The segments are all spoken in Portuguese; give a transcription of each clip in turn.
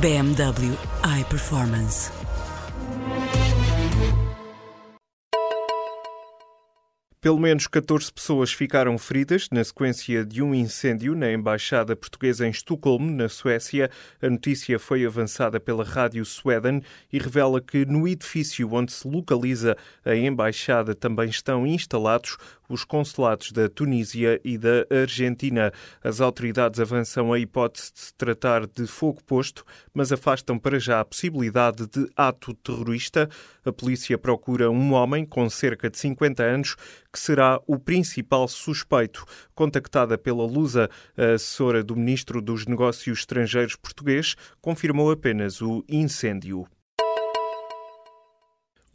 BMW iPerformance. Pelo menos 14 pessoas ficaram feridas na sequência de um incêndio na Embaixada Portuguesa em Estocolmo, na Suécia. A notícia foi avançada pela Rádio Sweden e revela que no edifício onde se localiza a Embaixada também estão instalados os consulados da Tunísia e da Argentina. As autoridades avançam a hipótese de se tratar de fogo posto, mas afastam para já a possibilidade de ato terrorista. A polícia procura um homem com cerca de 50 anos que será o principal suspeito. Contactada pela Lusa, a assessora do ministro dos Negócios Estrangeiros português confirmou apenas o incêndio.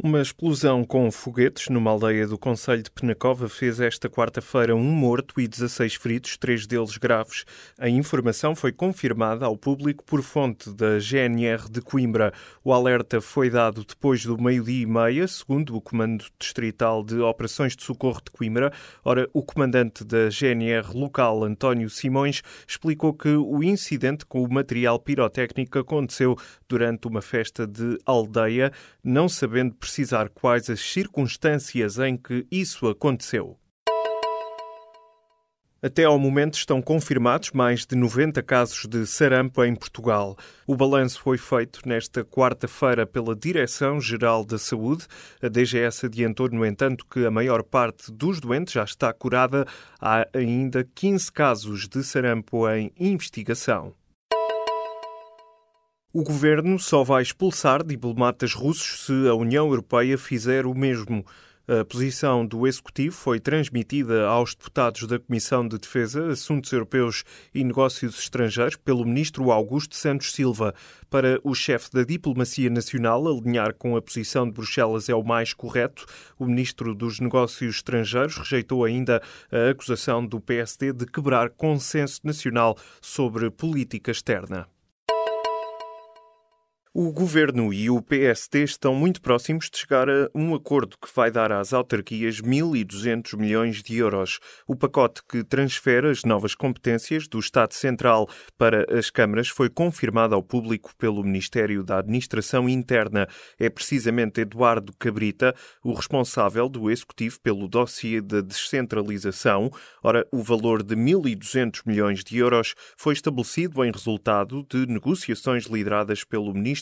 Uma explosão com foguetes numa aldeia do Conselho de Penacova fez esta quarta-feira um morto e 16 feridos, três deles graves. A informação foi confirmada ao público por fonte da GNR de Coimbra. O alerta foi dado depois do meio-dia e meia, segundo o Comando Distrital de Operações de Socorro de Coimbra. Ora, o comandante da GNR local, António Simões, explicou que o incidente com o material pirotécnico aconteceu durante uma festa de aldeia, não sabendo precisar quais as circunstâncias em que isso aconteceu. Até ao momento estão confirmados mais de 90 casos de sarampo em Portugal. O balanço foi feito nesta quarta-feira pela Direção-Geral da Saúde. A DGS adiantou, no entanto, que a maior parte dos doentes já está curada. Há ainda 15 casos de sarampo em investigação. O governo só vai expulsar diplomatas russos se a União Europeia fizer o mesmo. A posição do Executivo foi transmitida aos deputados da Comissão de Defesa, Assuntos Europeus e Negócios Estrangeiros pelo ministro Augusto Santos Silva. Para o chefe da Diplomacia Nacional, alinhar com a posição de Bruxelas é o mais correto. O ministro dos Negócios Estrangeiros rejeitou ainda a acusação do PSD de quebrar consenso nacional sobre política externa. O governo e o PST estão muito próximos de chegar a um acordo que vai dar às autarquias 1.200 milhões de euros. O pacote que transfere as novas competências do Estado Central para as câmaras foi confirmado ao público pelo Ministério da Administração Interna. É precisamente Eduardo Cabrita, o responsável do Executivo pelo dossiê da descentralização. Ora, o valor de 1.200 milhões de euros foi estabelecido em resultado de negociações lideradas pelo Ministro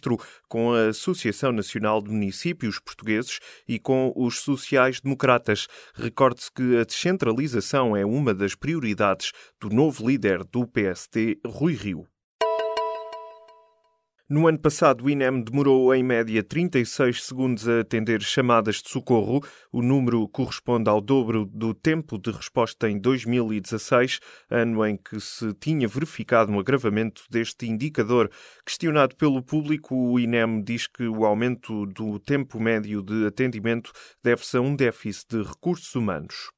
com a Associação Nacional de Municípios Portugueses e com os sociais-democratas. Recorde-se que a descentralização é uma das prioridades do novo líder do PST, Rui Rio. No ano passado, o INEM demorou em média 36 segundos a atender chamadas de socorro. O número corresponde ao dobro do tempo de resposta em 2016, ano em que se tinha verificado um agravamento deste indicador. Questionado pelo público, o INEM diz que o aumento do tempo médio de atendimento deve-se a um déficit de recursos humanos.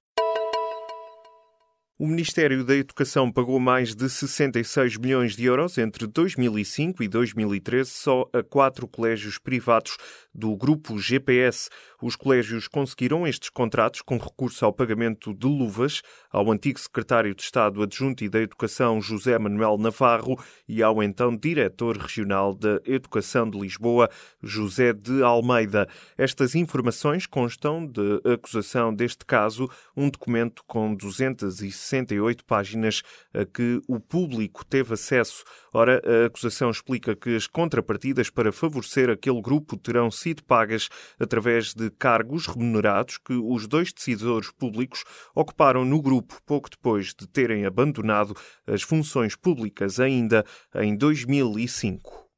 O Ministério da Educação pagou mais de 66 milhões de euros entre 2005 e 2013 só a quatro colégios privados do grupo GPS. Os colégios conseguiram estes contratos com recurso ao pagamento de luvas ao antigo secretário de Estado adjunto e da Educação José Manuel Navarro e ao então diretor regional da Educação de Lisboa José de Almeida. Estas informações constam de acusação deste caso, um documento com 260 68 páginas a que o público teve acesso. Ora, a acusação explica que as contrapartidas para favorecer aquele grupo terão sido pagas através de cargos remunerados que os dois decisores públicos ocuparam no grupo pouco depois de terem abandonado as funções públicas ainda em 2005.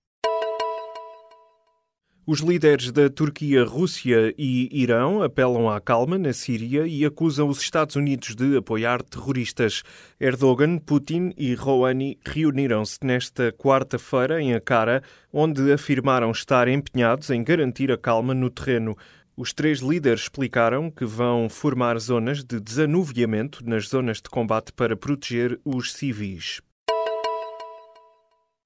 Os líderes da Turquia, Rússia e Irão apelam à calma na Síria e acusam os Estados Unidos de apoiar terroristas. Erdogan, Putin e Rouhani reuniram-se nesta quarta-feira em Ankara, onde afirmaram estar empenhados em garantir a calma no terreno. Os três líderes explicaram que vão formar zonas de desanuviamento nas zonas de combate para proteger os civis.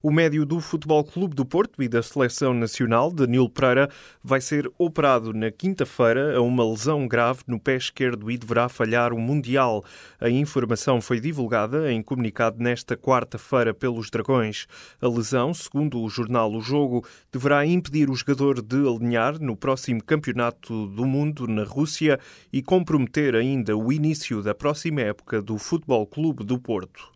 O médio do Futebol Clube do Porto e da Seleção Nacional, Danilo Pereira, vai ser operado na quinta-feira a uma lesão grave no pé esquerdo e deverá falhar o Mundial. A informação foi divulgada em comunicado nesta quarta-feira pelos Dragões. A lesão, segundo o jornal O Jogo, deverá impedir o jogador de alinhar no próximo Campeonato do Mundo na Rússia e comprometer ainda o início da próxima época do Futebol Clube do Porto.